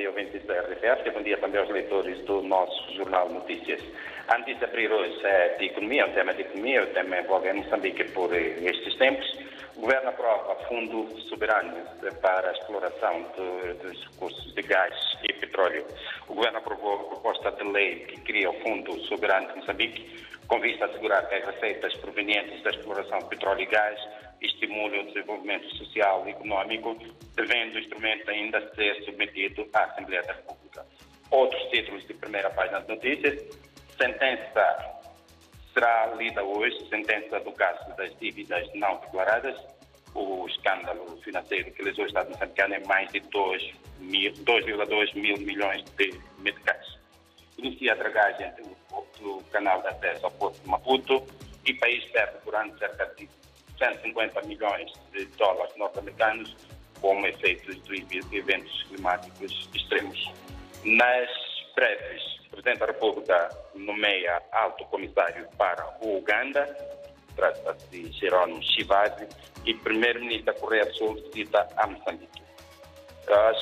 dia ouvintes da RFF, bom dia também aos leitores do nosso Jornal Notícias. A notícia abrir hoje é de economia, um tema de economia, o tema envolve Moçambique por estes tempos. O Governo aprova fundo soberano para a exploração de, dos recursos de gás e petróleo. O Governo aprovou a proposta de lei que cria o Fundo Soberano de Moçambique, com vista a assegurar que as receitas provenientes da exploração de petróleo e gás estimulem o desenvolvimento social e econômico, devendo o instrumento ainda ser submetido à Assembleia da República. Outros títulos de primeira página de notícias. Sentença será lida hoje, sentença do caso das dívidas não declaradas. O escândalo financeiro que lesou o Estado moçambicano é mais de 2,2 mil milhões de meticais. Inicia a dragagem do, do canal de acesso ao Porto de Maputo e o país perde ano cerca de 150 milhões de dólares norte-americanos como efeitos dos eventos climáticos extremos. Nas breves, o Presidente da República nomeia alto comissário para o Uganda, trata-se de Jerônimo Chivazi, e Primeiro-Ministro da Coreia do Sul visita a Moçambique.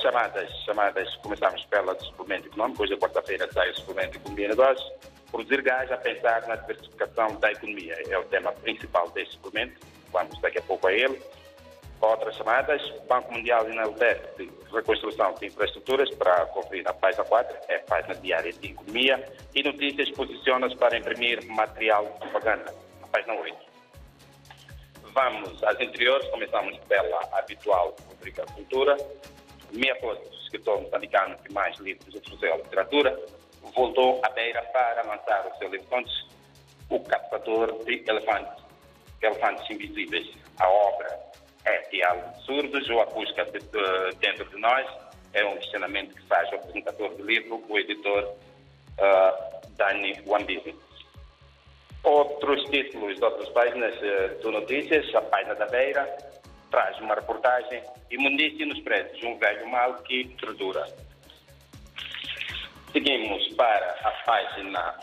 Chamadas, chamadas, começamos pela de suplemento econômico, hoje é quarta-feira sai o suplemento de economia e negócios. Produzir gás a pensar na diversificação da economia é o tema principal deste suplemento vamos daqui a pouco a ele. Outras chamadas, Banco Mundial enaltece reconstrução de infraestruturas para conferir a página 4, é a página diária de economia, e notícias posiciona-se para imprimir material de propaganda, a página 8. Vamos às interiores, começamos pela habitual rubrica Cultura. Mia Costa, escritor moçambicano que mais livros ofereceu à literatura, voltou à beira para lançar o seu livro contos, O Captador de Elefantes elefantes invisíveis. A obra é diálogo de surdos ou acústica de, de, dentro de nós. É um questionamento que faz o apresentador do livro, o editor uh, Dani Wambisi. Outros títulos de outras páginas uh, do Notícias, a página da Beira, traz uma reportagem Imundície nos prédios, um velho mal que tortura. Seguimos para a página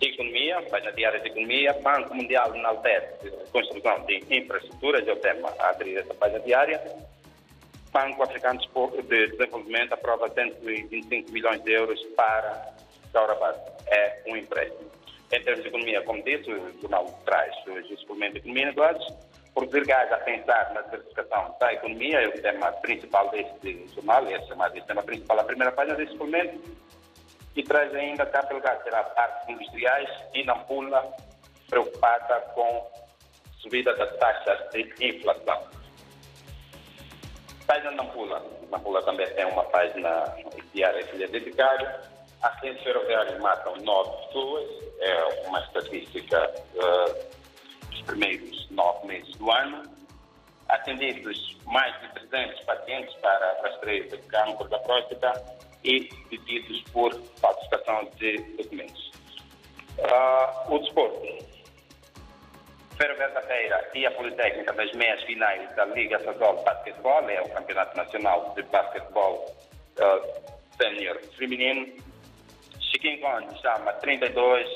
de Economia, página diária de Economia, Banco Mundial enaltece construção de infraestruturas, é o tema a aderir essa página diária. Banco Africano de Desenvolvimento aprova 125 milhões de euros para Saurabad. É um empréstimo. Em termos de economia, como disse, o jornal traz o suplemento de economia e negócios. Produzir gás a pensar na diversificação da economia é o tema principal deste jornal, é chamado de tema principal, a primeira página deste suplemento e traz ainda cá pelo parques industriais e Nampula preocupada com subida das taxas de inflação. Página Nampula. Nampula também tem uma página diária que lhe é dedicada. Acidentes ferroviários matam nove pessoas, é uma estatística uh, dos primeiros nove meses do ano. Atendidos mais de 300 pacientes para rastreio de câncer da próstata e detidos por falsificação de documentos. Uh, o desporto. Ferroviária da Feira e a Politécnica das meias finais da Liga de Basquetebol, é o Campeonato Nacional de Basquetebol uh, Sênior Feminino. Chiquinho Conde chama 32,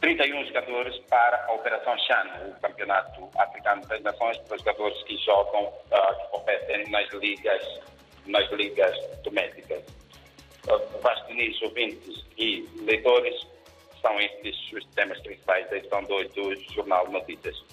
31 jogadores para a Operação Chan, o Campeonato Africano das Nações, para os jogadores que jogam, uh, que competem nas ligas, nas ligas domésticas vastos ouvintes e leitores, são estes os temas principais da edição 2 do Jornal Notícias.